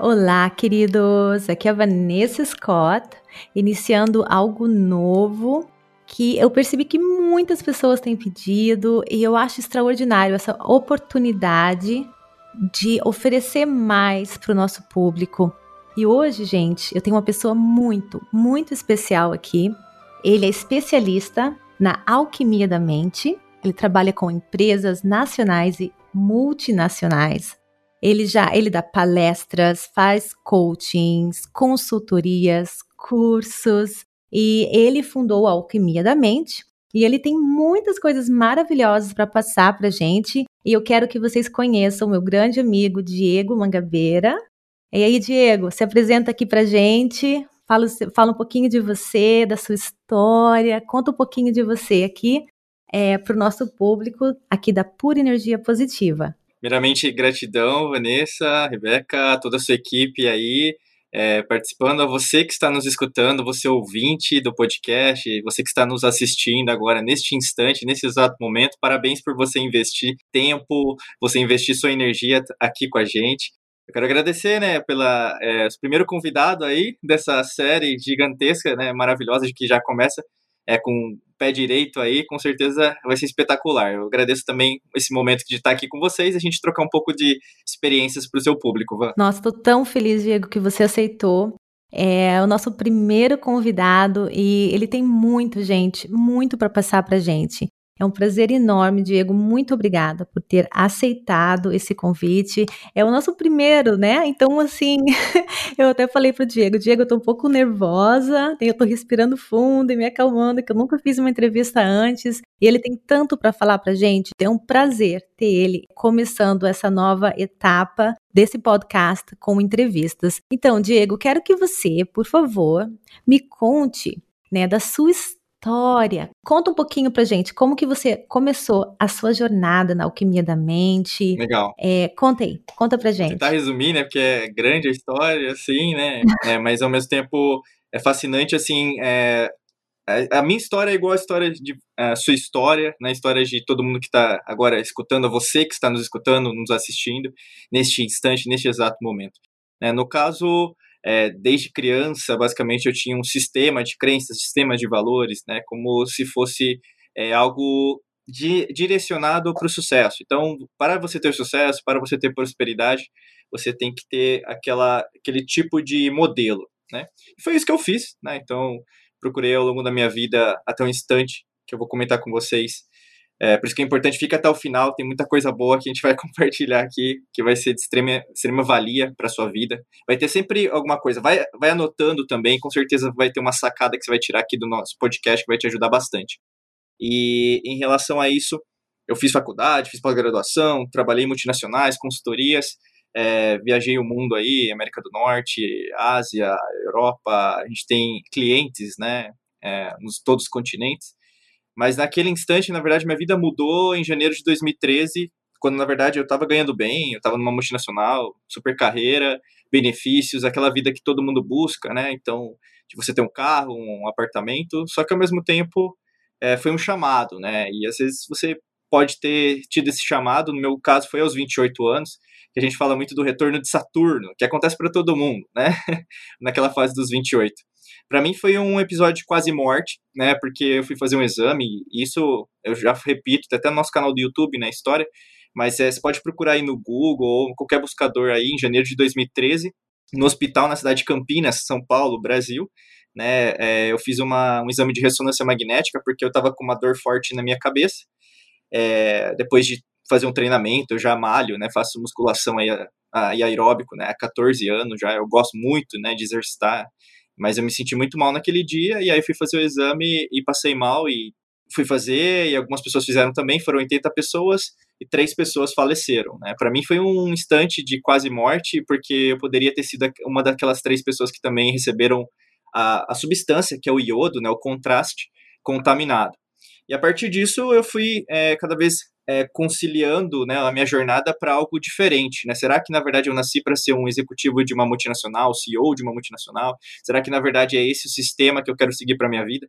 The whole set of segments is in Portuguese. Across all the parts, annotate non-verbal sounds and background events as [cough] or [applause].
Olá, queridos! Aqui é a Vanessa Scott, iniciando algo novo que eu percebi que muitas pessoas têm pedido e eu acho extraordinário essa oportunidade de oferecer mais para o nosso público. E hoje, gente, eu tenho uma pessoa muito, muito especial aqui. Ele é especialista na alquimia da mente. Ele trabalha com empresas nacionais e multinacionais. Ele já ele dá palestras, faz coachings, consultorias, cursos e ele fundou a Alquimia da Mente. E ele tem muitas coisas maravilhosas para passar para gente. E eu quero que vocês conheçam meu grande amigo Diego Mangabeira. E aí, Diego, se apresenta aqui para gente. Fala, fala um pouquinho de você, da sua história. Conta um pouquinho de você aqui é, para o nosso público aqui da Pura Energia Positiva. Primeiramente, gratidão, Vanessa, Rebeca, toda a sua equipe aí, é, participando, a você que está nos escutando, você ouvinte do podcast, você que está nos assistindo agora neste instante, nesse exato momento, parabéns por você investir tempo, você investir sua energia aqui com a gente. Eu quero agradecer, né, pela é, primeiro convidado aí dessa série gigantesca, né, maravilhosa, de que já começa é, com pé direito aí, com certeza vai ser espetacular. Eu agradeço também esse momento de estar aqui com vocês e a gente trocar um pouco de experiências para o seu público. Van. Nossa, estou tão feliz, Diego, que você aceitou. É o nosso primeiro convidado e ele tem muito, gente, muito para passar para gente. É um prazer enorme, Diego. Muito obrigada por ter aceitado esse convite. É o nosso primeiro, né? Então, assim, [laughs] eu até falei pro Diego, Diego, eu tô um pouco nervosa, eu tô respirando fundo e me acalmando, que eu nunca fiz uma entrevista antes. E ele tem tanto para falar pra gente. É um prazer ter ele começando essa nova etapa desse podcast com entrevistas. Então, Diego, quero que você, por favor, me conte né, da sua história história. Conta um pouquinho pra gente, como que você começou a sua jornada na alquimia da mente? Legal. É, conta aí, conta pra gente. Vou tentar resumir, né, porque é grande a história, assim, né, é, mas ao mesmo tempo é fascinante, assim, é, a minha história é igual a história de a sua história, na né, história de todo mundo que está agora escutando, a você que está nos escutando, nos assistindo, neste instante, neste exato momento. É, no caso, é, desde criança, basicamente, eu tinha um sistema de crenças, sistema de valores, né, como se fosse é, algo de, direcionado para o sucesso. Então, para você ter sucesso, para você ter prosperidade, você tem que ter aquela, aquele tipo de modelo, né? E foi isso que eu fiz, né? Então, procurei ao longo da minha vida, até um instante, que eu vou comentar com vocês, é, por isso que é importante, fica até o final, tem muita coisa boa que a gente vai [laughs] compartilhar aqui, que vai ser de extrema, extrema valia para sua vida. Vai ter sempre alguma coisa, vai, vai anotando também, com certeza vai ter uma sacada que você vai tirar aqui do nosso podcast que vai te ajudar bastante. E em relação a isso, eu fiz faculdade, fiz pós-graduação, trabalhei em multinacionais, consultorias, é, viajei o mundo aí, América do Norte, Ásia, Europa, a gente tem clientes, né, é, nos todos os continentes. Mas naquele instante, na verdade, minha vida mudou em janeiro de 2013, quando na verdade eu estava ganhando bem, eu estava numa multinacional, super carreira, benefícios, aquela vida que todo mundo busca, né? Então, de você ter um carro, um apartamento, só que ao mesmo tempo é, foi um chamado, né? E às vezes você pode ter tido esse chamado, no meu caso foi aos 28 anos, que a gente fala muito do retorno de Saturno, que acontece para todo mundo, né? [laughs] Naquela fase dos 28. Para mim foi um episódio de quase morte, né? Porque eu fui fazer um exame, e isso eu já repito, até no nosso canal do YouTube, na né, história, mas é, você pode procurar aí no Google ou qualquer buscador aí, em janeiro de 2013, no hospital na cidade de Campinas, São Paulo, Brasil, né? É, eu fiz uma, um exame de ressonância magnética porque eu estava com uma dor forte na minha cabeça. É, depois de fazer um treinamento, eu já malho, né? Faço musculação aí, a, e aeróbico, né? Há 14 anos já, eu gosto muito, né? De exercitar mas eu me senti muito mal naquele dia, e aí fui fazer o exame e passei mal, e fui fazer, e algumas pessoas fizeram também, foram 80 pessoas, e três pessoas faleceram, né? Para mim foi um instante de quase morte, porque eu poderia ter sido uma daquelas três pessoas que também receberam a, a substância, que é o iodo, né? O contraste contaminado. E a partir disso eu fui é, cada vez é, conciliando né, a minha jornada para algo diferente. Né? Será que, na verdade, eu nasci para ser um executivo de uma multinacional, CEO de uma multinacional? Será que, na verdade, é esse o sistema que eu quero seguir para minha vida?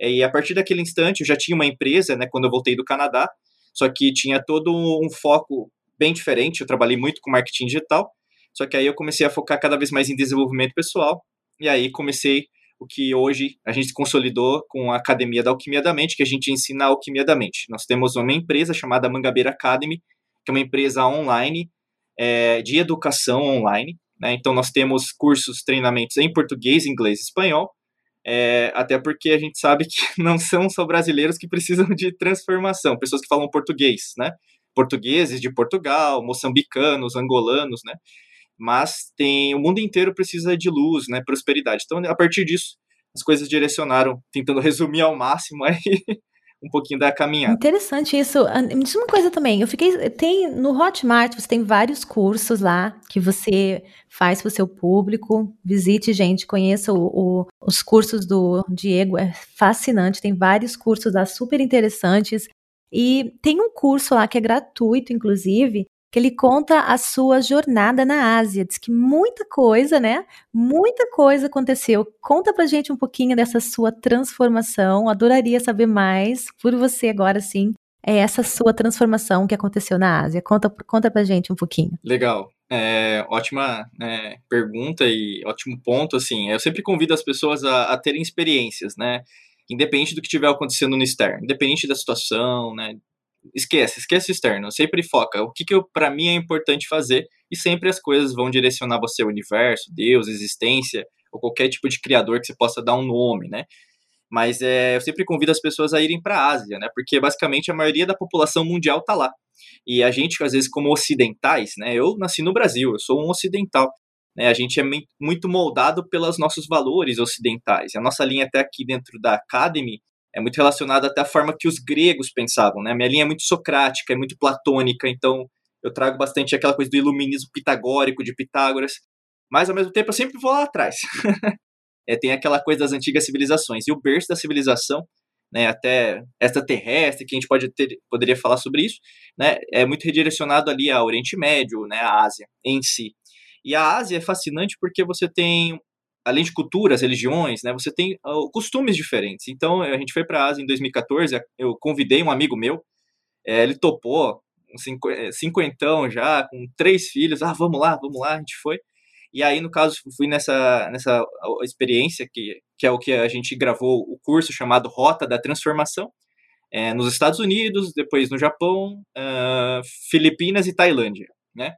É, e a partir daquele instante, eu já tinha uma empresa, né, quando eu voltei do Canadá, só que tinha todo um foco bem diferente. Eu trabalhei muito com marketing digital, Só que aí eu comecei a focar cada vez mais em desenvolvimento pessoal, e aí comecei o que hoje a gente consolidou com a Academia da Alquimia da Mente, que a gente ensina a Alquimia da Mente. Nós temos uma empresa chamada Mangabeira Academy, que é uma empresa online é, de educação online. Né? Então, nós temos cursos, treinamentos em português, inglês e espanhol, é, até porque a gente sabe que [laughs] não são só brasileiros que precisam de transformação, pessoas que falam português, né? Portugueses de Portugal, moçambicanos, angolanos, né? Mas tem o mundo inteiro precisa de luz, né? Prosperidade. Então, a partir disso, as coisas direcionaram, tentando [laughs] resumir ao máximo aí um pouquinho da caminhada. Interessante isso. Me diz uma coisa também. Eu fiquei. Tem no Hotmart, você tem vários cursos lá que você faz para o seu público. Visite, gente, conheça o, o, os cursos do Diego. É fascinante. Tem vários cursos lá super interessantes. E tem um curso lá que é gratuito, inclusive, que ele conta a sua jornada na Ásia. Diz que muita coisa, né? Muita coisa aconteceu. Conta pra gente um pouquinho dessa sua transformação. Adoraria saber mais por você agora sim. É essa sua transformação que aconteceu na Ásia. Conta, conta pra gente um pouquinho. Legal. É, ótima é, pergunta e ótimo ponto. Assim, eu sempre convido as pessoas a, a terem experiências, né? Independente do que estiver acontecendo no externo, independente da situação, né? Esquece, esquece o externo, sempre foca. O que, que para mim é importante fazer e sempre as coisas vão direcionar você ao universo, Deus, existência ou qualquer tipo de criador que você possa dar um nome, né? Mas é, eu sempre convido as pessoas a irem para a Ásia, né? Porque basicamente a maioria da população mundial tá lá. E a gente, às vezes, como ocidentais, né? Eu nasci no Brasil, eu sou um ocidental. Né, a gente é muito moldado pelos nossos valores ocidentais. A nossa linha até aqui dentro da Academy é muito relacionado até à forma que os gregos pensavam, né? Minha linha é muito socrática, é muito platônica, então eu trago bastante aquela coisa do iluminismo pitagórico de Pitágoras, mas ao mesmo tempo eu sempre vou lá atrás. [laughs] é, tem aquela coisa das antigas civilizações e o berço da civilização, né, até extraterrestre, que a gente pode ter, poderia falar sobre isso, né, é muito redirecionado ali ao Oriente Médio, né, à Ásia em si. E a Ásia é fascinante porque você tem além de culturas, religiões, né, você tem uh, costumes diferentes. Então, a gente foi para a Ásia em 2014, eu convidei um amigo meu, é, ele topou, um é, cinquentão já, com três filhos, ah, vamos lá, vamos lá, a gente foi. E aí, no caso, fui nessa, nessa experiência, que, que é o que a gente gravou o curso chamado Rota da Transformação, é, nos Estados Unidos, depois no Japão, uh, Filipinas e Tailândia, né?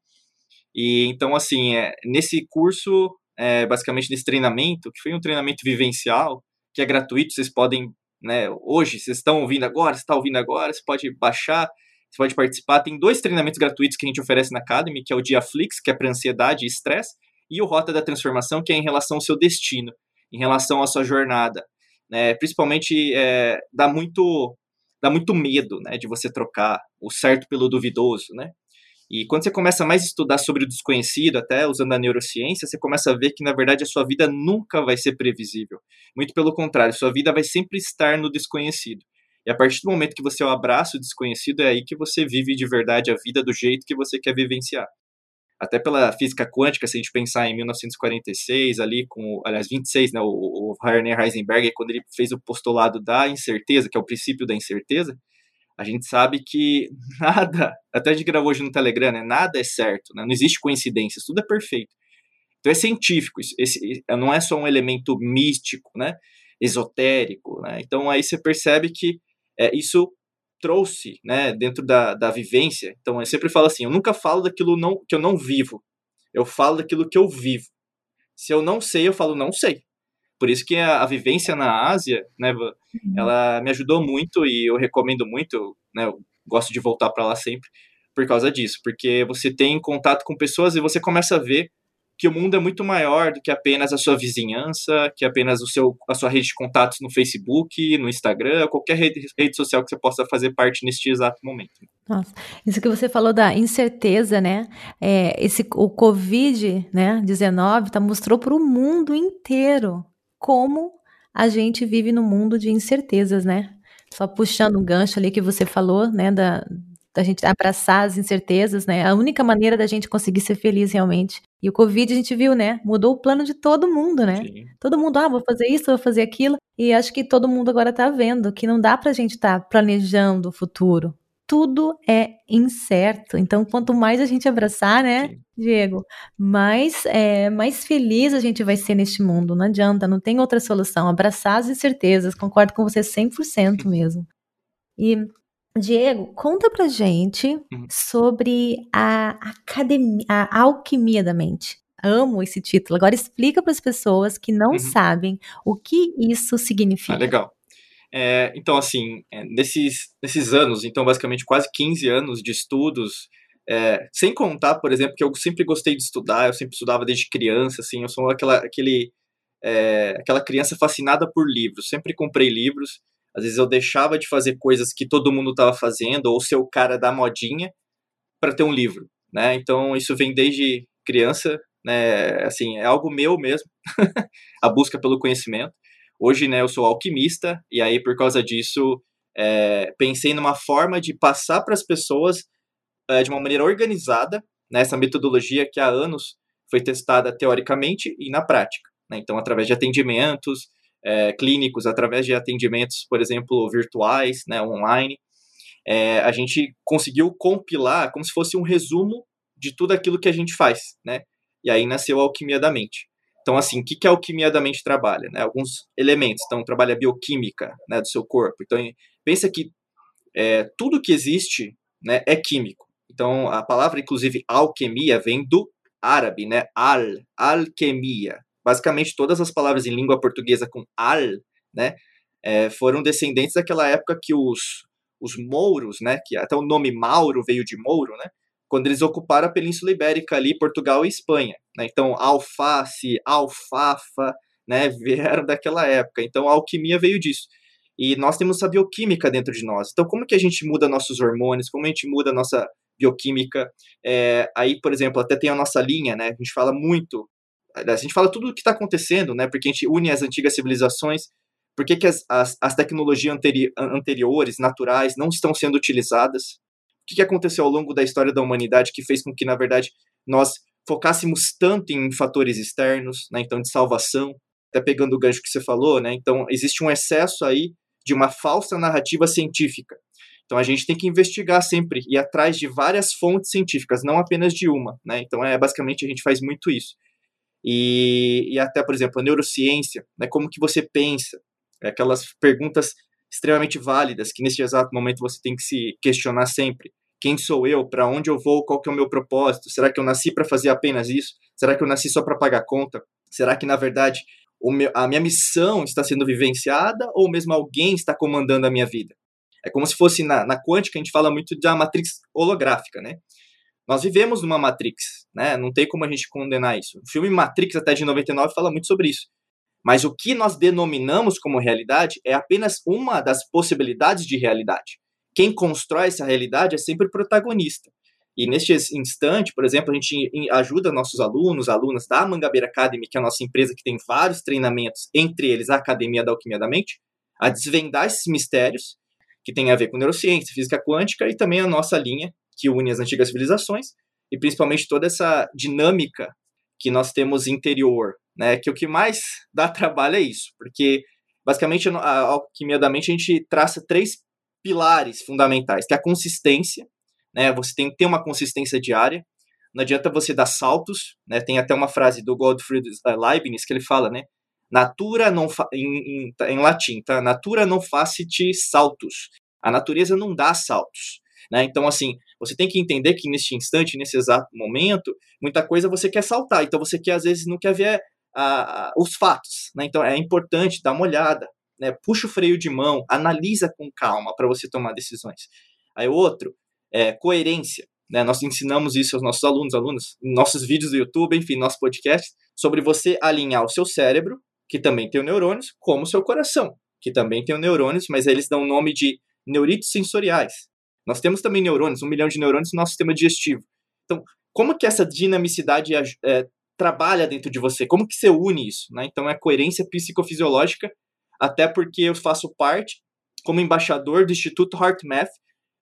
E então, assim, é, nesse curso é, basicamente nesse treinamento, que foi um treinamento vivencial, que é gratuito, vocês podem, né, hoje, vocês estão ouvindo agora, você está ouvindo agora, você pode baixar, você pode participar. Tem dois treinamentos gratuitos que a gente oferece na Academy, que é o Diaflix, que é para ansiedade e estresse, e o Rota da Transformação, que é em relação ao seu destino, em relação à sua jornada. Né? Principalmente, é, dá muito dá muito medo, né, de você trocar o certo pelo duvidoso, né? E quando você começa mais a estudar sobre o desconhecido, até usando a neurociência, você começa a ver que, na verdade, a sua vida nunca vai ser previsível. Muito pelo contrário, sua vida vai sempre estar no desconhecido. E a partir do momento que você abraça o desconhecido, é aí que você vive de verdade a vida do jeito que você quer vivenciar. Até pela física quântica, se a gente pensar em 1946, ali com, aliás, 26, né, o, o Werner Heisenberg, quando ele fez o postulado da incerteza, que é o princípio da incerteza, a gente sabe que [laughs] nada, até a gente gravou hoje no Telegram, né, nada é certo, né, não existe coincidências, tudo é perfeito. Então é científico, esse, não é só um elemento místico, né, esotérico, né, então aí você percebe que é, isso trouxe, né, dentro da, da vivência, então eu sempre falo assim, eu nunca falo daquilo não, que eu não vivo, eu falo daquilo que eu vivo. Se eu não sei, eu falo não sei. Por isso que a, a vivência na Ásia, né, uhum. ela me ajudou muito e eu recomendo muito, né, eu gosto de voltar para lá sempre por causa disso, porque você tem contato com pessoas e você começa a ver que o mundo é muito maior do que apenas a sua vizinhança, que apenas o seu, a sua rede de contatos no Facebook, no Instagram, qualquer rede, rede social que você possa fazer parte neste exato momento. Nossa, isso que você falou da incerteza, né? É, esse, o Covid, né, 19, tá, mostrou para o mundo inteiro como a gente vive no mundo de incertezas, né? Só puxando um gancho ali que você falou, né, da, da gente abraçar as incertezas, né? A única maneira da gente conseguir ser feliz realmente. E o Covid a gente viu, né? Mudou o plano de todo mundo, né? Sim. Todo mundo, ah, vou fazer isso, vou fazer aquilo. E acho que todo mundo agora tá vendo que não dá pra gente estar tá planejando o futuro tudo é incerto. Então, quanto mais a gente abraçar, né, Sim. Diego, mais, é, mais feliz a gente vai ser neste mundo. Não adianta, não tem outra solução. Abraçar as incertezas, concordo com você 100% mesmo. E, Diego, conta pra gente uhum. sobre a academia, a alquimia da mente. Amo esse título. Agora explica para as pessoas que não uhum. sabem o que isso significa. Ah, legal. É, então, assim, é, nesses, nesses anos, então, basicamente quase 15 anos de estudos, é, sem contar, por exemplo, que eu sempre gostei de estudar, eu sempre estudava desde criança, assim, eu sou aquela, aquele, é, aquela criança fascinada por livros, sempre comprei livros, às vezes eu deixava de fazer coisas que todo mundo estava fazendo, ou ser o cara da modinha, para ter um livro, né, então isso vem desde criança, né, assim, é algo meu mesmo, [laughs] a busca pelo conhecimento, Hoje, né, eu sou alquimista, e aí, por causa disso, é, pensei numa forma de passar para as pessoas é, de uma maneira organizada, nessa né, metodologia que há anos foi testada teoricamente e na prática. Né? Então, através de atendimentos é, clínicos, através de atendimentos, por exemplo, virtuais, né, online, é, a gente conseguiu compilar como se fosse um resumo de tudo aquilo que a gente faz, né? E aí nasceu a alquimia da mente. Então, assim, o que, a alquimia da mente trabalha? Né? Alguns elementos. Então, trabalha a bioquímica né, do seu corpo. Então, pensa que é, tudo que existe né, é químico. Então, a palavra, inclusive, alquimia, vem do árabe, né? Al, alquimia. Basicamente, todas as palavras em língua portuguesa com al, né? É, foram descendentes daquela época que os, os mouros, né? Que até o nome Mauro veio de Mouro, né? Quando eles ocuparam a Península Ibérica ali, Portugal e Espanha. Né? Então, alface, alfafa, né, vieram daquela época. Então, a alquimia veio disso. E nós temos essa bioquímica dentro de nós. Então, como que a gente muda nossos hormônios? Como a gente muda a nossa bioquímica? É, aí, por exemplo, até tem a nossa linha, né? A gente fala muito, a gente fala tudo o que está acontecendo, né? Porque a gente une as antigas civilizações. Por que, que as, as, as tecnologias anteri anteriores, naturais, não estão sendo utilizadas? Que, que aconteceu ao longo da história da humanidade que fez com que, na verdade, nós focássemos tanto em fatores externos, né, então de salvação, até pegando o gancho que você falou, né, então existe um excesso aí de uma falsa narrativa científica. Então a gente tem que investigar sempre e atrás de várias fontes científicas, não apenas de uma, né? Então é basicamente a gente faz muito isso. E, e até, por exemplo, a neurociência, né, como que você pensa, é aquelas perguntas extremamente válidas que neste exato momento você tem que se questionar sempre. Quem sou eu? Para onde eu vou? Qual que é o meu propósito? Será que eu nasci para fazer apenas isso? Será que eu nasci só para pagar conta? Será que na verdade meu, a minha missão está sendo vivenciada ou mesmo alguém está comandando a minha vida? É como se fosse na, na quântica, a gente fala muito da matrix holográfica, né? Nós vivemos numa matrix, né? Não tem como a gente condenar isso. O filme Matrix, até de 99, fala muito sobre isso. Mas o que nós denominamos como realidade é apenas uma das possibilidades de realidade. Quem constrói essa realidade é sempre o protagonista. E neste instante, por exemplo, a gente ajuda nossos alunos, alunas da Mangabeira Academy, que é a nossa empresa que tem vários treinamentos, entre eles a Academia da Alquimia da Mente, a desvendar esses mistérios que tem a ver com neurociência, física quântica e também a nossa linha que une as antigas civilizações e principalmente toda essa dinâmica que nós temos interior, né? Que o que mais dá trabalho é isso, porque basicamente a alquimia da mente a gente traça três pilares fundamentais, que é a consistência, né? Você tem que ter uma consistência diária. Não adianta você dar saltos, né? Tem até uma frase do Gottfried Leibniz que ele fala, né? Natura não em, em, em latim, tá? Natura não facit saltos. A natureza não dá saltos. Né? Então, assim, você tem que entender que neste instante, nesse exato momento, muita coisa você quer saltar. Então, você quer, às vezes, não quer ver os fatos. Né? Então, é importante dar uma olhada. Né? Puxa o freio de mão, analisa com calma para você tomar decisões. Aí, outro, é coerência. Né? Nós ensinamos isso aos nossos alunos, alunas, nossos vídeos do YouTube, enfim, nosso podcast, sobre você alinhar o seu cérebro, que também tem neurônios, como o seu coração, que também tem neurônios, mas eles dão o nome de neuritos sensoriais. Nós temos também neurônios, um milhão de neurônios no nosso sistema digestivo. Então, como que essa dinamicidade é, trabalha dentro de você? Como que você une isso? Né? Então, é coerência psicofisiológica, até porque eu faço parte como embaixador do Instituto HeartMath,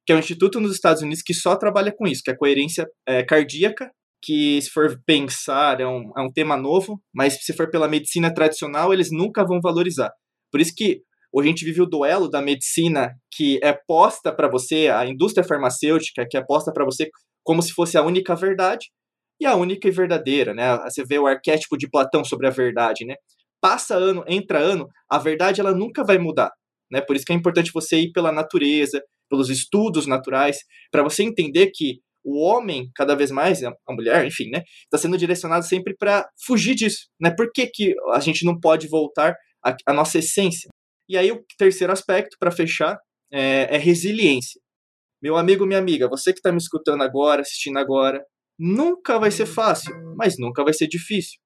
que é um instituto nos Estados Unidos que só trabalha com isso, que é coerência é, cardíaca, que se for pensar é um, é um tema novo, mas se for pela medicina tradicional, eles nunca vão valorizar. Por isso que Hoje a gente vive o duelo da medicina que é posta para você, a indústria farmacêutica que é posta para você como se fosse a única verdade e a única e verdadeira, né? Você vê o arquétipo de Platão sobre a verdade, né? Passa ano, entra ano, a verdade ela nunca vai mudar, né? Por isso que é importante você ir pela natureza, pelos estudos naturais, para você entender que o homem, cada vez mais, a mulher, enfim, né, está sendo direcionado sempre para fugir disso, né? Por que, que a gente não pode voltar à, à nossa essência? E aí o terceiro aspecto, para fechar, é, é resiliência. Meu amigo, minha amiga, você que está me escutando agora, assistindo agora, nunca vai ser fácil, mas nunca vai ser difícil.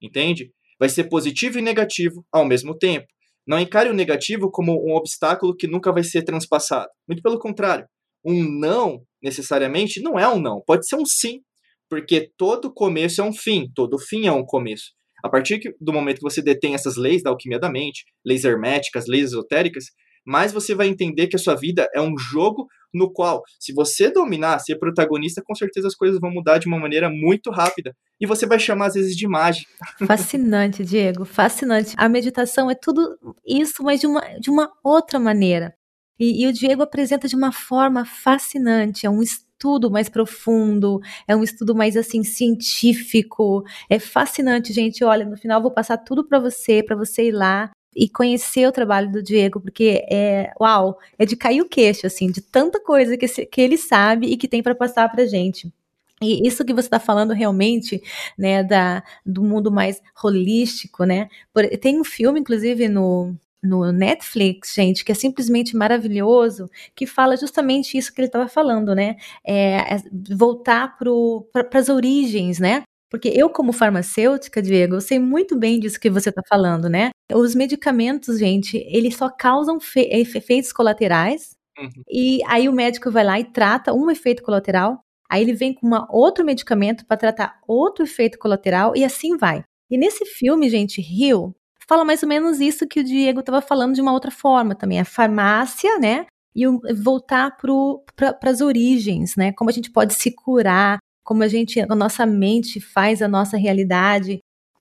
Entende? Vai ser positivo e negativo ao mesmo tempo. Não encare o negativo como um obstáculo que nunca vai ser transpassado. Muito pelo contrário. Um não, necessariamente, não é um não. Pode ser um sim. Porque todo começo é um fim, todo fim é um começo. A partir do momento que você detém essas leis da alquimia da mente, leis herméticas, leis esotéricas, mais você vai entender que a sua vida é um jogo no qual, se você dominar, ser protagonista, com certeza as coisas vão mudar de uma maneira muito rápida. E você vai chamar, às vezes, de mágica. [laughs] Fascinante, Diego, fascinante. A meditação é tudo isso, mas de uma, de uma outra maneira. E, e o Diego apresenta de uma forma fascinante, é um estudo mais profundo, é um estudo mais assim científico. É fascinante, gente. Olha, no final vou passar tudo para você, para você ir lá e conhecer o trabalho do Diego, porque é, uau, é de cair o queixo, assim, de tanta coisa que, que ele sabe e que tem para passar pra gente. E isso que você está falando realmente, né, da, do mundo mais holístico, né? Por, tem um filme, inclusive, no, no Netflix, gente, que é simplesmente maravilhoso, que fala justamente isso que ele estava falando, né? É, é voltar para as origens, né? Porque eu, como farmacêutica, Diego, eu sei muito bem disso que você está falando, né? Os medicamentos, gente, eles só causam efeitos colaterais. Uhum. E aí o médico vai lá e trata um efeito colateral. Aí ele vem com uma, outro medicamento para tratar outro efeito colateral e assim vai. E nesse filme, gente, Rio, fala mais ou menos isso que o Diego estava falando de uma outra forma também. A farmácia, né? E o, voltar para as origens, né? Como a gente pode se curar, como a gente, a nossa mente faz a nossa realidade.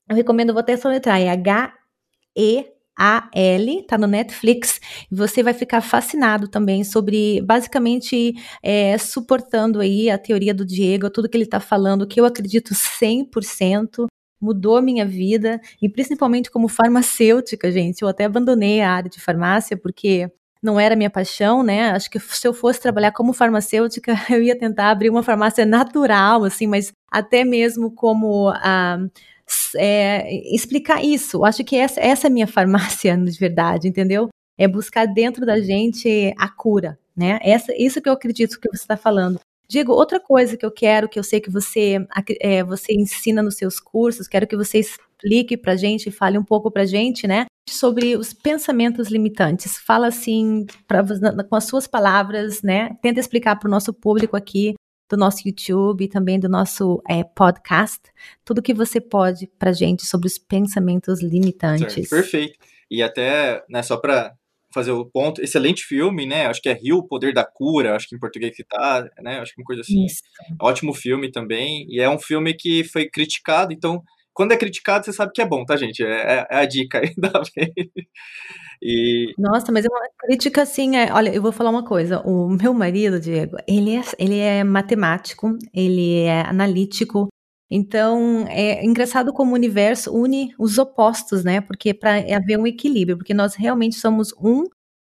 Eu recomendo, vou até soletrar, é H-E-A-L, tá no Netflix, você vai ficar fascinado também sobre, basicamente, é, suportando aí a teoria do Diego, tudo que ele está falando, que eu acredito 100%, mudou a minha vida, e principalmente como farmacêutica, gente, eu até abandonei a área de farmácia, porque não era minha paixão, né? Acho que se eu fosse trabalhar como farmacêutica, [laughs] eu ia tentar abrir uma farmácia natural, assim, mas até mesmo como ah, é, explicar isso. Acho que essa, essa é a minha [laughs] farmácia de verdade, entendeu? É buscar dentro da gente a cura, né? Essa, isso que eu acredito que você está falando. Diego, outra coisa que eu quero, que eu sei que você, é, você ensina nos seus cursos, quero que você explique para gente, fale um pouco para gente, né? Sobre os pensamentos limitantes. Fala assim, pra, com as suas palavras, né? Tenta explicar para o nosso público aqui do nosso YouTube e também do nosso é, podcast, tudo que você pode para gente sobre os pensamentos limitantes. Certo, perfeito. E até, né, só para fazer o ponto. Excelente filme, né? Acho que é Rio, o Poder da Cura, acho que em português que tá, né? Acho que uma coisa assim. Isso. Ótimo filme também. E é um filme que foi criticado, então, quando é criticado, você sabe que é bom, tá, gente? É, é a dica aí [laughs] da. E... Nossa, mas é uma crítica assim, é, olha, eu vou falar uma coisa, o meu marido, Diego, ele é, ele é matemático, ele é analítico, então, é engraçado como o universo une os opostos, né? Porque para haver um equilíbrio, porque nós realmente somos um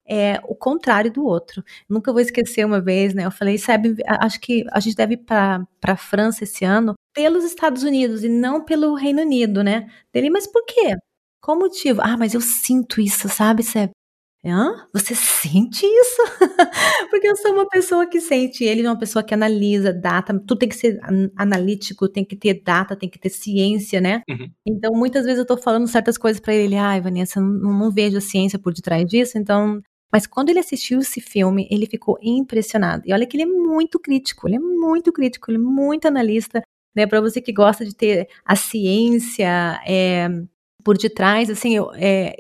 é o contrário do outro. Nunca vou esquecer uma vez, né? Eu falei, sabe, acho que a gente deve ir para a França esse ano pelos Estados Unidos e não pelo Reino Unido, né? Dele, mas por quê? Qual motivo? Ah, mas eu sinto isso, sabe, Seb? Hã? Você sente isso? [laughs] Porque eu sou uma pessoa que sente, ele é uma pessoa que analisa data, tudo tem que ser analítico, tem que ter data, tem que ter ciência, né? Uhum. Então, muitas vezes eu tô falando certas coisas para ele, ai, Vanessa, não, não vejo a ciência por detrás disso, então mas quando ele assistiu esse filme, ele ficou impressionado. E olha que ele é muito crítico, ele é muito crítico, ele é muito analista, né? Para você que gosta de ter a ciência, é, por detrás, assim, eu, é,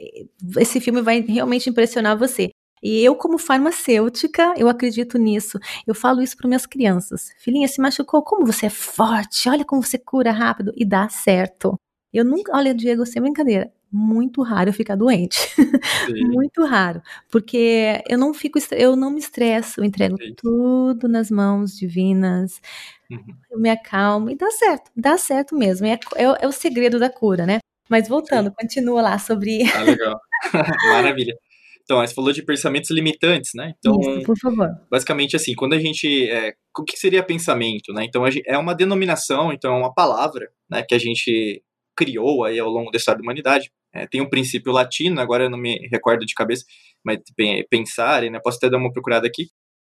esse filme vai realmente impressionar você. E eu, como farmacêutica, eu acredito nisso. Eu falo isso para minhas crianças. Filhinha, se machucou, como você é forte, olha como você cura rápido e dá certo. Eu nunca, olha, Diego, sem brincadeira, muito raro eu ficar doente. [laughs] muito raro. Porque eu não fico, eu não me estresso, eu entrego Sim. tudo nas mãos divinas. Uhum. Eu me acalmo e dá certo, dá certo mesmo. É, é, é o segredo da cura, né? Mas voltando, Sim. continua lá sobre. Ah, legal. [laughs] Maravilha. Então, você falou de pensamentos limitantes, né? Então, Isso, por favor. Basicamente, assim, quando a gente. É, o que seria pensamento, né? Então, gente, é uma denominação, então, é uma palavra, né, que a gente criou aí ao longo da história da humanidade. É, tem um princípio latino, agora eu não me recordo de cabeça, mas pensar, né? Posso até dar uma procurada aqui.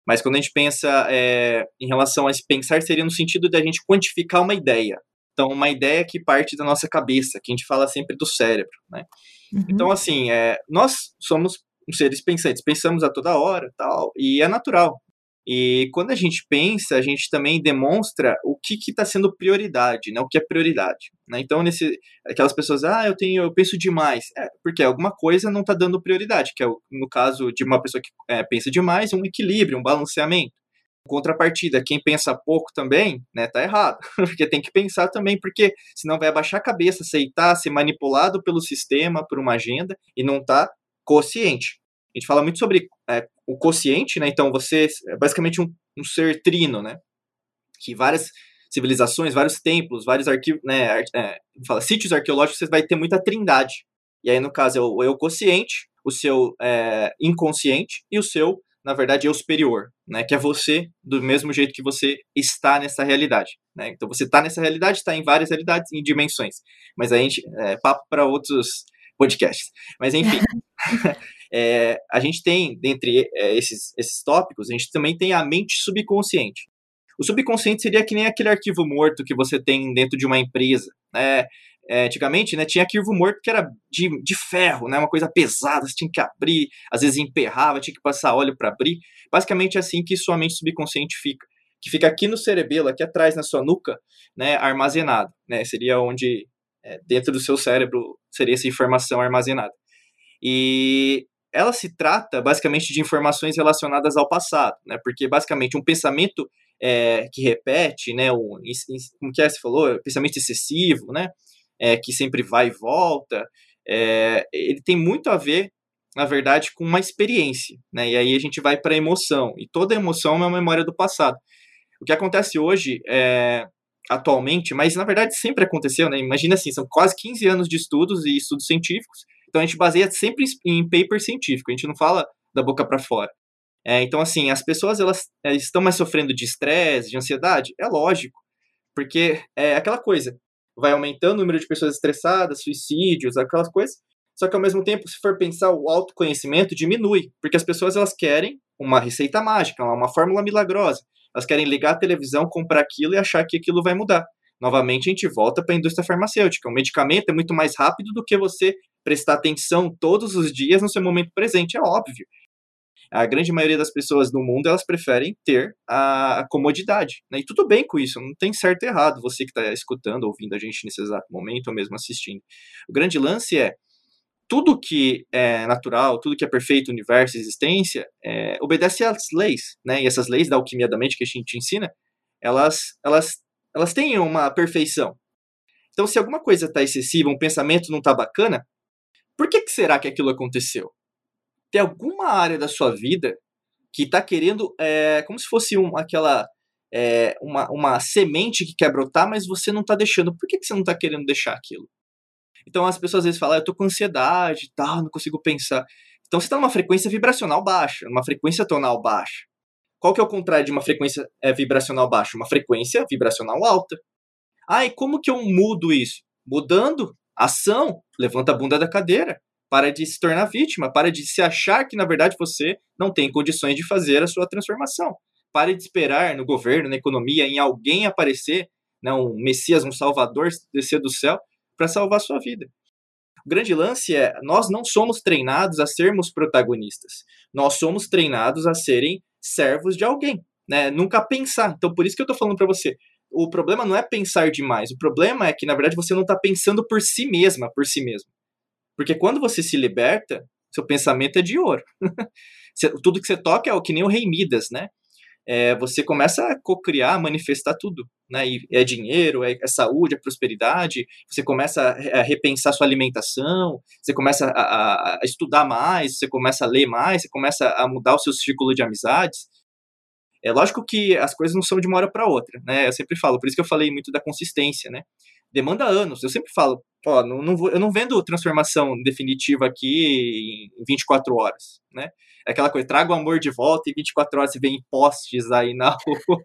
Mas quando a gente pensa é, em relação a esse pensar, seria no sentido de a gente quantificar uma ideia. Então, uma ideia que parte da nossa cabeça, que a gente fala sempre do cérebro, né? Uhum. Então, assim, é, nós somos seres pensantes, pensamos a toda hora, tal, e é natural. E quando a gente pensa, a gente também demonstra o que está sendo prioridade, né? O que é prioridade. Né? Então, nesse, aquelas pessoas, ah, eu tenho, eu penso demais, é, porque alguma coisa não está dando prioridade, que é o, no caso de uma pessoa que é, pensa demais, um equilíbrio, um balanceamento. Contrapartida, quem pensa pouco também, né, tá errado, [laughs] porque tem que pensar também, porque senão vai abaixar a cabeça, aceitar, ser manipulado pelo sistema, por uma agenda e não tá consciente. A gente fala muito sobre é, o consciente, né? Então você é basicamente um, um ser trino, né? Que várias civilizações, vários templos, vários arquivos, né? É, fala, sítios arqueológicos, você vai ter muita trindade. E aí, no caso, é o eu consciente, o seu é, inconsciente e o seu, na verdade, eu superior, né? Que é você do mesmo jeito que você está nessa realidade, né? Então você está nessa realidade, está em várias realidades, em dimensões. Mas a gente é papo para outros podcasts. Mas enfim, [laughs] é, a gente tem, dentre é, esses, esses tópicos, a gente também tem a mente subconsciente. O subconsciente seria que nem aquele arquivo morto que você tem dentro de uma empresa. Né? É, antigamente, né, tinha arquivo morto que era de, de ferro, né, uma coisa pesada, você tinha que abrir, às vezes emperrava, tinha que passar óleo para abrir. Basicamente é assim que sua mente subconsciente fica, que fica aqui no cerebelo, aqui atrás na sua nuca, né, armazenado, né, seria onde é, dentro do seu cérebro seria essa informação armazenada. E ela se trata basicamente de informações relacionadas ao passado, né? Porque basicamente um pensamento é, que repete, né? Um, como que é, você falou, pensamento excessivo, né? É, que sempre vai e volta, é, ele tem muito a ver, na verdade, com uma experiência, né? E aí a gente vai para a emoção, e toda emoção é uma memória do passado. O que acontece hoje é, atualmente, mas na verdade sempre aconteceu, né? Imagina assim, são quase 15 anos de estudos e estudos científicos, então a gente baseia sempre em paper científico, a gente não fala da boca para fora. É, então, assim, as pessoas elas, elas estão mais sofrendo de estresse, de ansiedade? É lógico, porque é aquela coisa, vai aumentando o número de pessoas estressadas, suicídios, aquelas coisas, só que ao mesmo tempo, se for pensar, o autoconhecimento diminui, porque as pessoas elas querem uma receita mágica, uma fórmula milagrosa. Elas querem ligar a televisão, comprar aquilo e achar que aquilo vai mudar. Novamente, a gente volta para a indústria farmacêutica. O medicamento é muito mais rápido do que você prestar atenção todos os dias no seu momento presente, é óbvio. A grande maioria das pessoas no mundo, elas preferem ter a, comodidade. Né? E tudo bem com isso, não tem certo e errado, você que está escutando, ouvindo a gente nesse exato momento, ou mesmo assistindo. O grande lance é, tudo que é natural, tudo que é perfeito, universo, existência, é, obedece às leis, né? E essas leis da alquimia da mente que a gente ensina, elas, elas, elas têm uma perfeição. Então, se alguma coisa está excessiva, um pensamento não está bacana, por que, que será que aquilo aconteceu? Tem alguma área da sua vida que está querendo, é, como se fosse um, aquela é, uma, uma semente que quer brotar, mas você não está deixando. Por que, que você não está querendo deixar aquilo? Então as pessoas às vezes falam, ah, eu tô com ansiedade tal, não consigo pensar. Então você está numa frequência vibracional baixa, numa frequência tonal baixa. Qual que é o contrário de uma frequência é, vibracional baixa? Uma frequência vibracional alta. Ah, e como que eu mudo isso? Mudando ação, levanta a bunda da cadeira, para de se tornar vítima, para de se achar que na verdade você não tem condições de fazer a sua transformação. Pare de esperar no governo, na economia, em alguém aparecer, né, um Messias, um Salvador descer do céu para salvar a sua vida. O grande lance é, nós não somos treinados a sermos protagonistas. Nós somos treinados a serem servos de alguém, né? Nunca pensar. Então, por isso que eu estou falando para você, o problema não é pensar demais. O problema é que, na verdade, você não está pensando por si mesma, por si mesmo. Porque quando você se liberta, seu pensamento é de ouro. [laughs] tudo que você toca é o que nem o rei Midas, né? É, você começa a co-criar, manifestar tudo. né? E é dinheiro, é, é saúde, é prosperidade. Você começa a, repensar sua alimentação, você começa a, a, a, estudar mais, você começa a ler mais, você começa a mudar o seu círculo de amizades. É lógico que as coisas não são de uma hora para outra, né? Eu sempre falo, por isso que eu falei muito da consistência, né? Demanda anos. Eu sempre falo, ó, não, não vou, eu não vendo transformação definitiva aqui em 24 horas, né? É aquela coisa, traga o amor de volta e 24 horas você vê em postes aí na [laughs] rua,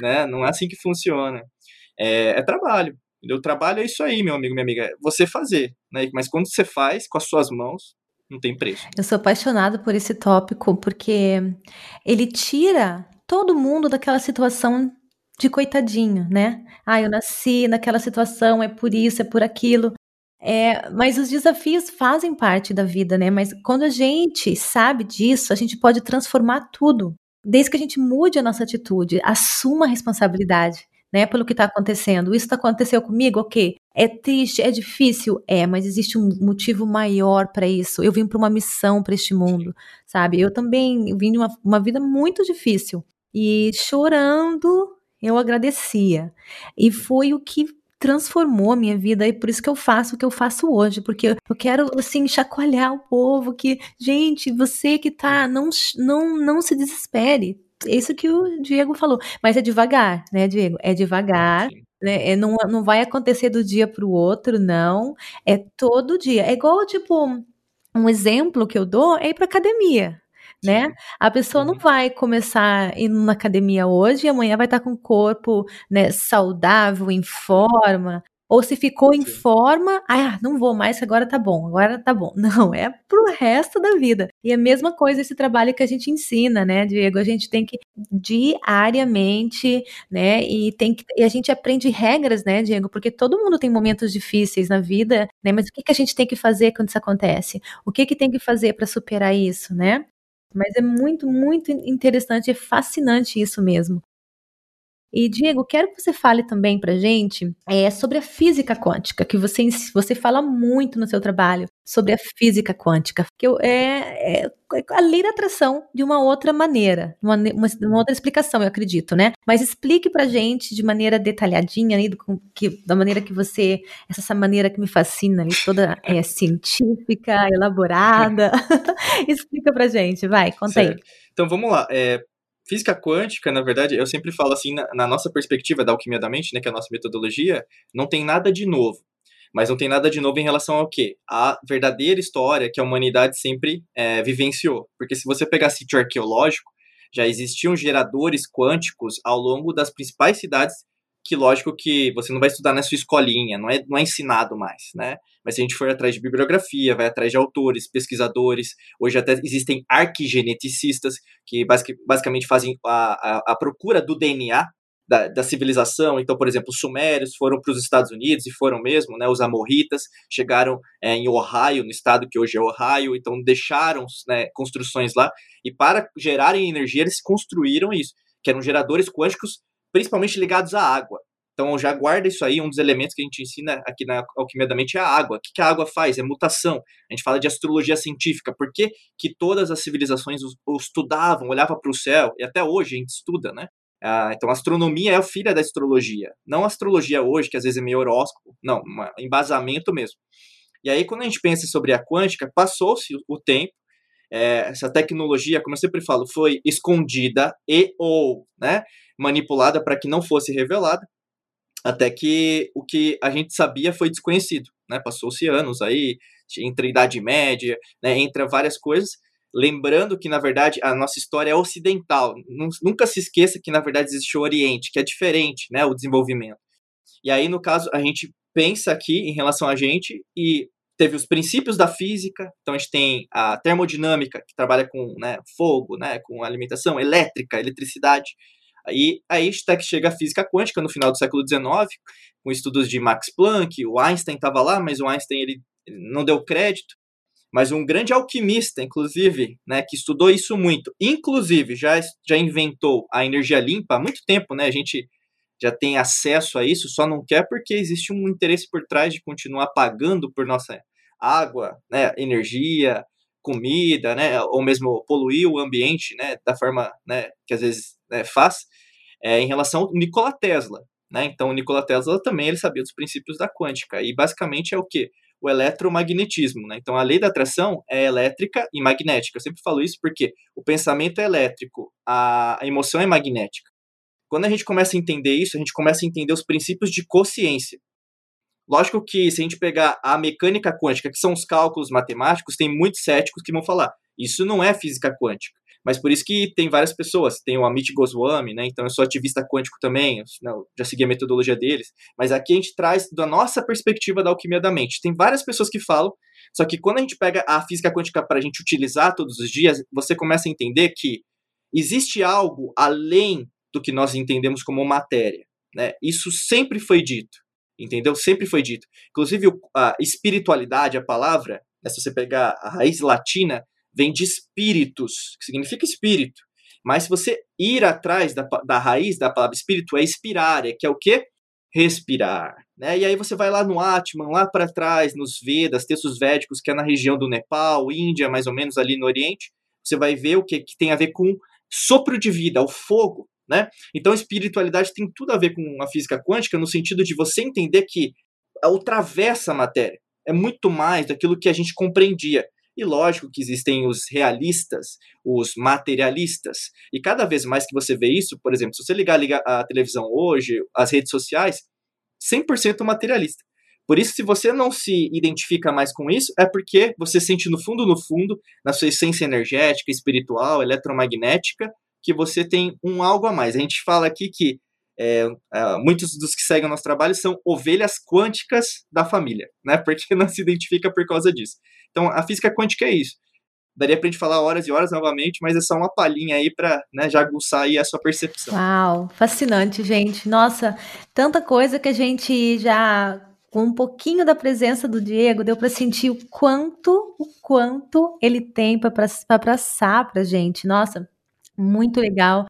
né? Não é assim que funciona. É, é trabalho. O trabalho é isso aí, meu amigo, minha amiga. É você fazer, né? Mas quando você faz com as suas mãos, não tem preço. Eu sou apaixonada por esse tópico porque ele tira todo mundo daquela situação de coitadinho, né? Ah, eu nasci naquela situação, é por isso, é por aquilo. É, mas os desafios fazem parte da vida, né? Mas quando a gente sabe disso, a gente pode transformar tudo. Desde que a gente mude a nossa atitude, assuma a responsabilidade, né? Pelo que está acontecendo. Isso aconteceu comigo, ok. É triste, é difícil, é, mas existe um motivo maior para isso. Eu vim para uma missão para este mundo, sabe? Eu também vim de uma, uma vida muito difícil e chorando eu agradecia. E foi o que transformou a minha vida e por isso que eu faço o que eu faço hoje, porque eu quero assim chacoalhar o povo que, gente, você que tá, não não não se desespere. É isso que o Diego falou, mas é devagar, né, Diego? É devagar. Né? É, não, não vai acontecer do dia para o outro, não. É todo dia. É igual, tipo, um exemplo que eu dou é ir para academia né? A pessoa não uhum. vai começar indo na academia hoje e amanhã vai estar com o corpo né, saudável, em forma. Ou se ficou em forma, ah, não vou mais, agora tá bom, agora tá bom. [laughs] Não, é pro resto da vida. E a mesma coisa esse trabalho que a gente ensina, né, Diego? A gente tem que diariamente, né, e tem que e a gente aprende regras, né, Diego? Porque todo mundo tem momentos difíceis na vida, né? Mas o que, que a gente tem que fazer quando isso acontece? O que que tem que fazer para superar isso, né? Mas é muito, muito interessante, é fascinante isso mesmo. E, Diego, quero que você fale também para gente é, sobre a física quântica, que você, você fala muito no seu trabalho sobre a física quântica, que é, é, a lei da atração de uma outra maneira, uma, uma, uma, outra explicação, eu acredito, né? Mas explique pra gente de maneira detalhadinha, né, do, que, da maneira que você, essa maneira que me fascina, ali, toda é, [laughs] científica, elaborada. [laughs] Explica pra gente, vai, conta certo. aí. Então vamos lá. É, física quântica, na verdade, eu sempre falo assim, na, na, nossa perspectiva da alquimia da mente, né, que é a nossa metodologia, não tem nada de novo. Mas não tem nada de novo em relação ao quê? A verdadeira história que a humanidade sempre é, vivenciou. Porque se você pegar sítio arqueológico, já existiam geradores quânticos ao longo das principais cidades que lógico que você não vai estudar na sua escolinha, não é, não é ensinado mais, né? Mas se a gente for atrás de bibliografia, vai atrás de autores, pesquisadores, hoje até existem arquigeneticistas que basicamente fazem a, a, a procura do DNA da, da, civilização. Então, por exemplo, os sumérios foram para os Estados Unidos e foram mesmo, né? Os amorritas chegaram é, em Ohio, no estado que hoje é Ohio, então deixaram né, construções lá e para gerarem energia eles construíram isso, que eram geradores quânticos principalmente ligados à água. Então já guarda isso aí, um dos elementos que a gente ensina aqui na Alquimia da Mente é a água. O que, a água faz? É mutação. A gente fala de astrologia científica. Por que, que todas as civilizações o, estudavam, olhavam para o céu, e até hoje a gente estuda, né? Ah, então, a astronomia é a filha da astrologia. Não a astrologia hoje, que às vezes é meio horóscopo. Não, um embasamento mesmo. E aí, quando a gente pensa sobre a quântica, passou-se o tempo, é, essa tecnologia, como eu sempre falo, foi escondida e ou né, manipulada para que não fosse revelada, até que o que a gente sabia foi desconhecido. Né? Passou-se anos aí, entre a Idade Média, né, entre várias coisas, lembrando que, na verdade, a nossa história é ocidental. Nunca se esqueça que, na verdade, existe o Oriente, que é diferente, né, o desenvolvimento. E aí, no caso, a gente pensa aqui em relação a gente e teve os princípios da física, então a gente tem a termodinâmica, que trabalha com né, fogo, né, com alimentação elétrica, eletricidade. Aí, aí até que chega a física quântica no final do século XIX, com estudos de Max Planck, o Einstein estava lá, mas o Einstein ele, ele não deu crédito. Mas um grande alquimista, inclusive, né, que estudou isso muito, inclusive já, já inventou a energia limpa há muito tempo, né? A gente já tem acesso a isso, só não quer porque existe um interesse por trás de continuar pagando por nossa água, né, energia, comida, né, ou mesmo poluir o ambiente, né, da forma, né, que às vezes né, faz, é, em relação ao Nikola Tesla. Né? Então, o Nikola Tesla também ele sabia dos princípios da quântica. E basicamente é o que? O eletromagnetismo. Né? Então, a lei da atração é elétrica e magnética. Eu sempre falo isso porque o pensamento é elétrico, a, a emoção é magnética. Quando a gente começa a entender isso, a gente começa a entender os princípios de consciência. Lógico que se a gente pegar a mecânica quântica, que são os cálculos matemáticos, tem muitos céticos que vão falar, isso não é física quântica. Mas por isso que tem várias pessoas, tem o Amit Goswami, né? Então eu sou ativista quântico também, não, já segui a metodologia deles, mas aqui a gente traz da nossa perspectiva da alquimia da mente. Tem várias pessoas que falam, só que quando a gente pega a física quântica para a gente utilizar todos os dias, você começa a entender que existe algo além do que nós entendemos como matéria, né? Isso sempre foi dito entendeu? Sempre foi dito. Inclusive, a espiritualidade, a palavra, né, se você pegar a raiz latina, vem de espíritos, que significa espírito. Mas se você ir atrás da, da raiz da palavra espírito, é expirar, é que é o quê? Respirar. Né? E aí você vai lá no Atman, lá para trás, nos Vedas, textos védicos, que é na região do Nepal, Índia, mais ou menos ali no Oriente, você vai ver o que tem a ver com sopro de vida, o fogo, né? Então, espiritualidade tem tudo a ver com a física quântica no sentido de você entender que ultravessa a matéria. É muito mais daquilo que a gente compreendia. E lógico que existem os realistas, os materialistas. E cada vez mais que você vê isso, por exemplo, se você ligar, ligar a televisão hoje, as redes sociais, 100% materialista. Por isso, se você não se identifica mais com isso, é porque você sente no fundo, no fundo, na sua essência energética, espiritual, eletromagnética, que você tem um algo a mais. A gente fala aqui que é, é, muitos dos que seguem o nosso trabalho são ovelhas quânticas da família, né? [laughs] Porque não se identifica por causa disso. Então, a física quântica é isso. Daria para a gente falar horas e horas novamente, mas é só uma palhinha aí para né, já aguçar aí a sua percepção. Uau, fascinante, gente. Nossa, tanta coisa que a gente já com um pouquinho da presença do Diego, deu para sentir o quanto, o quanto ele tem para passar para gente. Nossa, muito legal.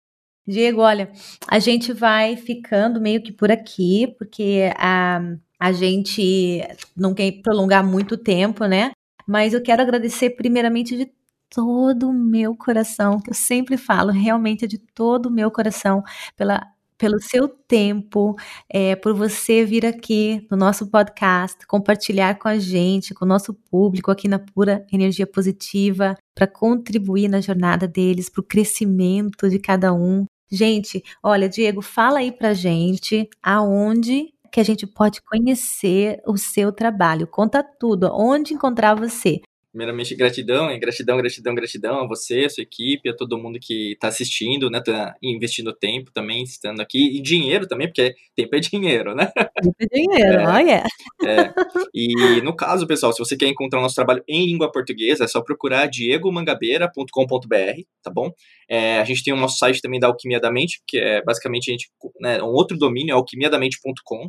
Diego, olha, a gente vai ficando meio que por aqui, porque a, a gente não quer prolongar muito tempo, né? Mas eu quero agradecer primeiramente de todo o meu coração, que eu sempre falo, realmente é de todo o meu coração, pela pelo seu tempo, é, por você vir aqui no nosso podcast, compartilhar com a gente, com o nosso público aqui na Pura Energia Positiva, para contribuir na jornada deles, para o crescimento de cada um. Gente, olha, Diego, fala aí pra gente aonde que a gente pode conhecer o seu trabalho. Conta tudo, onde encontrar você. Primeiramente, gratidão, hein? gratidão, gratidão, gratidão a você, a sua equipe, a todo mundo que está assistindo, né? Tá investindo tempo também, estando aqui, e dinheiro também, porque tempo é dinheiro, né? Tempo é dinheiro, é, olha. É. E no caso, pessoal, se você quer encontrar o nosso trabalho em língua portuguesa, é só procurar diegomangabeira.com.br, tá bom? É, a gente tem o nosso site também da Alquimia da Mente, que é basicamente a gente, né, um outro domínio, é alquimiadamente.com.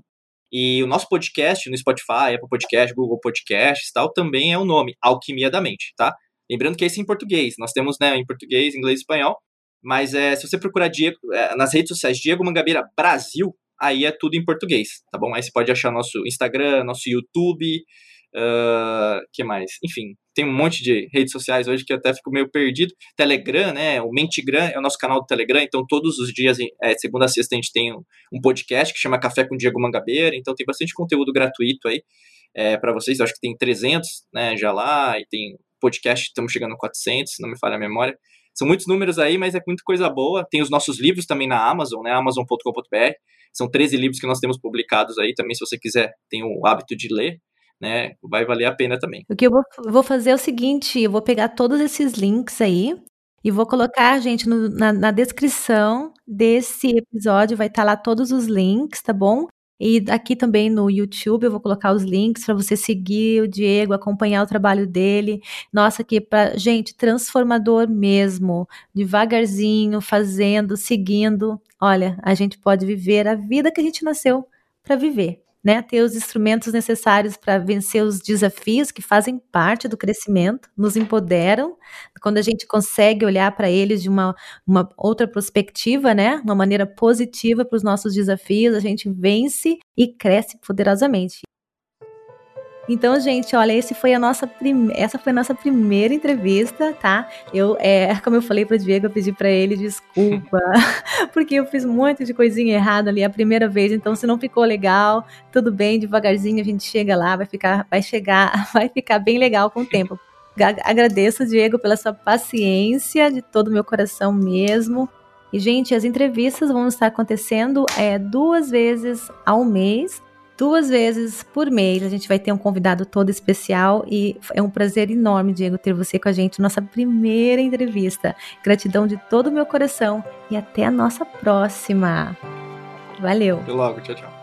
E o nosso podcast no Spotify, Apple Podcast, Google Podcasts tal, também é o nome, Alquimia da Mente, tá? Lembrando que esse é em português. Nós temos, né, em português, inglês e espanhol. Mas é, se você procurar Diego, é, nas redes sociais Diego Mangabeira Brasil, aí é tudo em português, tá bom? Aí você pode achar nosso Instagram, nosso YouTube, uh, que mais? Enfim, tem um monte de redes sociais hoje que até fico meio perdido. Telegram, né? O Mentigram é o nosso canal do Telegram, então todos os dias, é, segunda a sexta, a gente tem um, um, podcast que chama Café com Diego Mangabeira, então tem bastante conteúdo gratuito aí é, para vocês. Eu acho que tem 300 né, já lá, e tem podcast, estamos chegando a 400, se não me falha a memória. São muitos números aí, mas é muita coisa boa. Tem os nossos livros também na Amazon, né? Amazon.com.br. São 13 livros que nós temos publicados aí também, se você quiser, tem o hábito de ler né? Vai valer a pena também. O que eu vou, vou fazer é o seguinte: eu vou pegar todos esses links aí e vou colocar, gente, no, na, na, descrição desse episódio, vai estar tá lá todos os links, tá bom? E aqui também no YouTube eu vou colocar os links para você seguir o Diego, acompanhar o trabalho dele. Nossa, que para gente transformador mesmo, devagarzinho, fazendo, seguindo. Olha, a gente pode viver a vida que a gente nasceu para viver né, ter os instrumentos necessários para vencer os desafios que fazem parte do crescimento, nos empoderam. Quando a gente consegue olhar para eles de uma, uma outra perspectiva, né, uma maneira positiva para os nossos desafios, a gente vence e cresce poderosamente. Então, gente, olha, esse foi a nossa essa foi a nossa primeira entrevista, tá? Eu, é, [laughs] como eu falei pro Diego, eu pedi para ele desculpa, [laughs] porque eu fiz muito de coisinha errada ali a primeira vez, então se não ficou legal, tudo bem, devagarzinho a gente chega lá, vai ficar, vai chegar, [laughs] vai ficar bem legal com o tempo. Agradeço, Diego, pela sua paciência, de todo o meu coração mesmo. E, gente, as entrevistas vão estar acontecendo é, duas vezes ao mês duas vezes por mês. A gente vai ter um convidado todo especial e é um prazer enorme, Diego, ter você com a gente nossa primeira entrevista. Gratidão de todo o meu coração e até a nossa próxima. Valeu. Até logo, tchau, tchau.